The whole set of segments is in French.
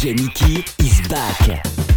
DJ Mickey is back.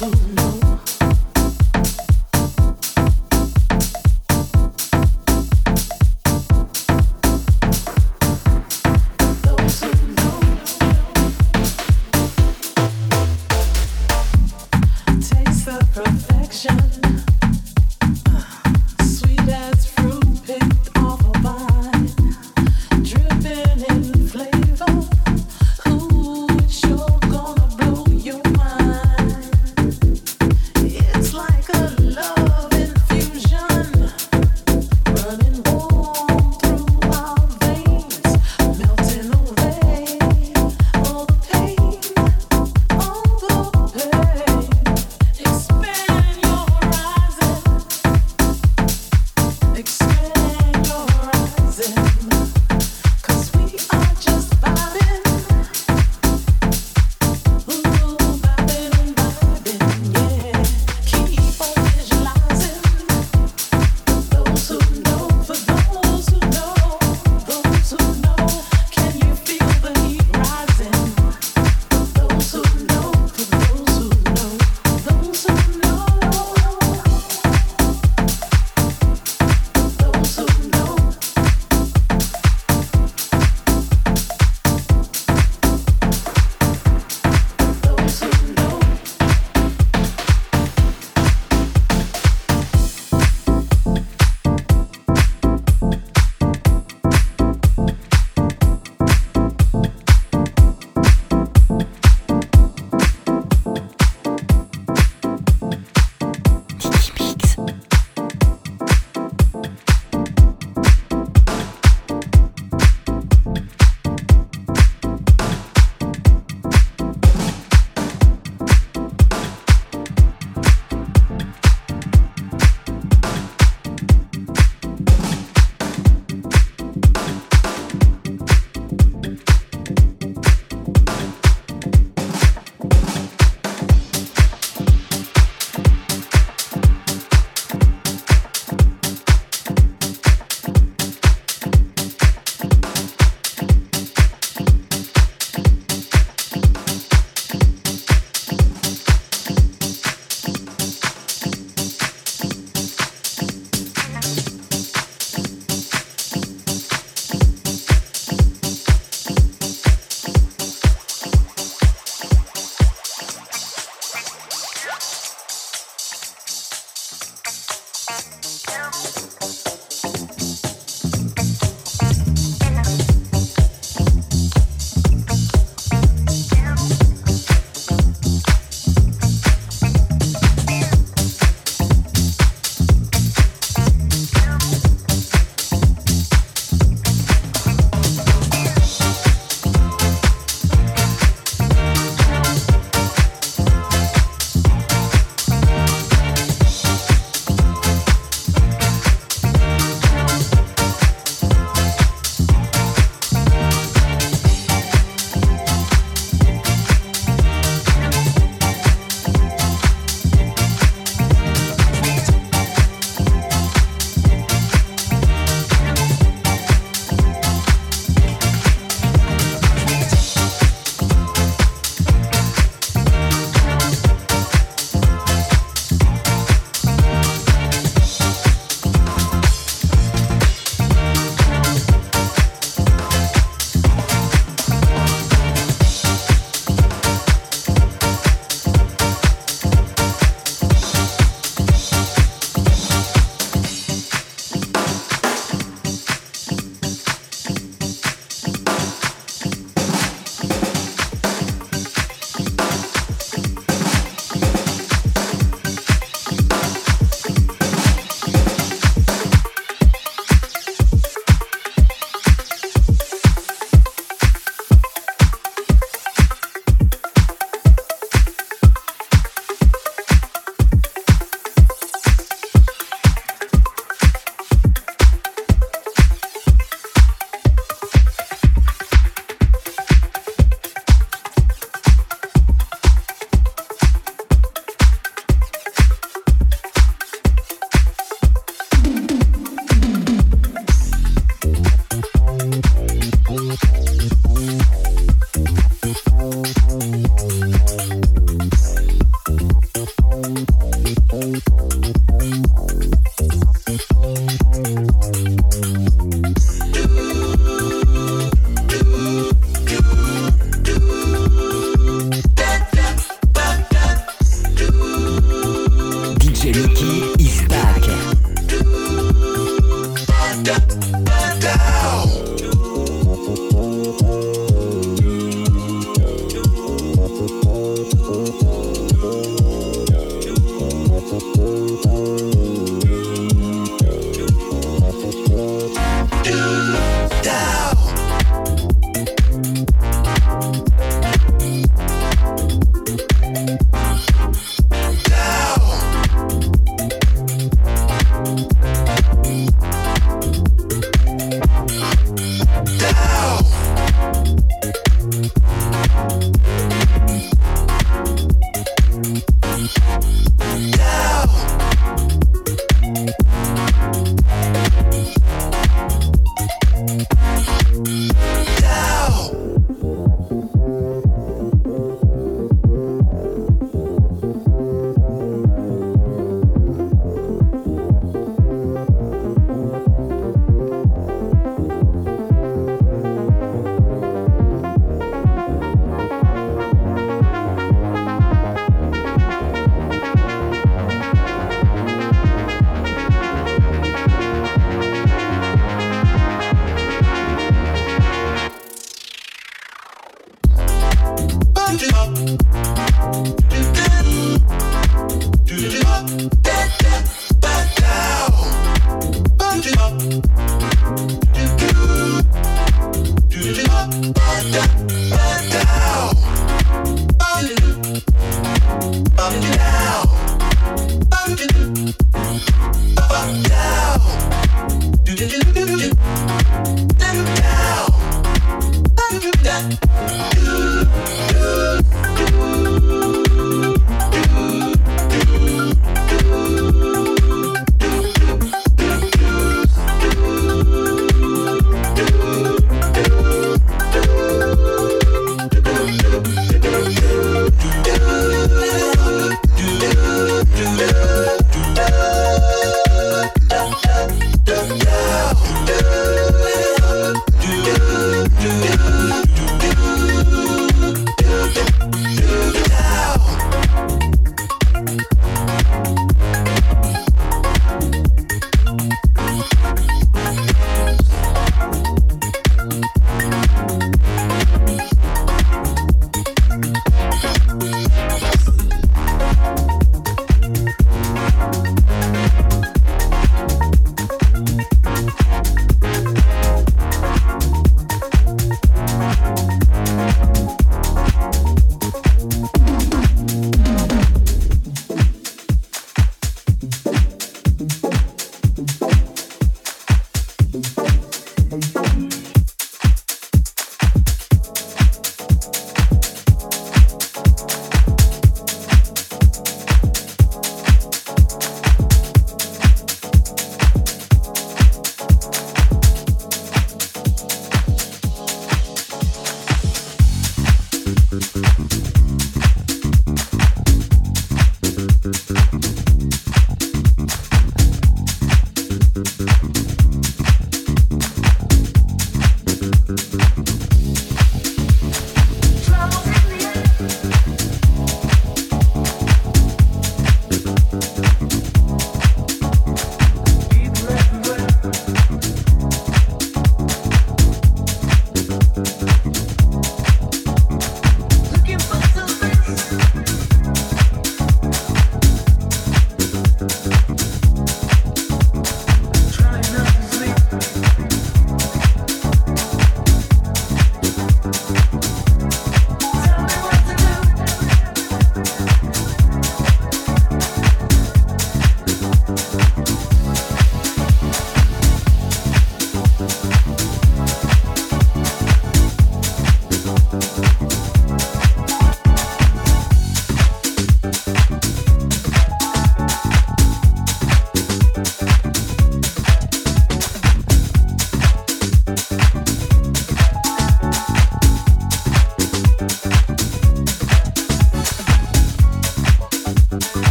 soon.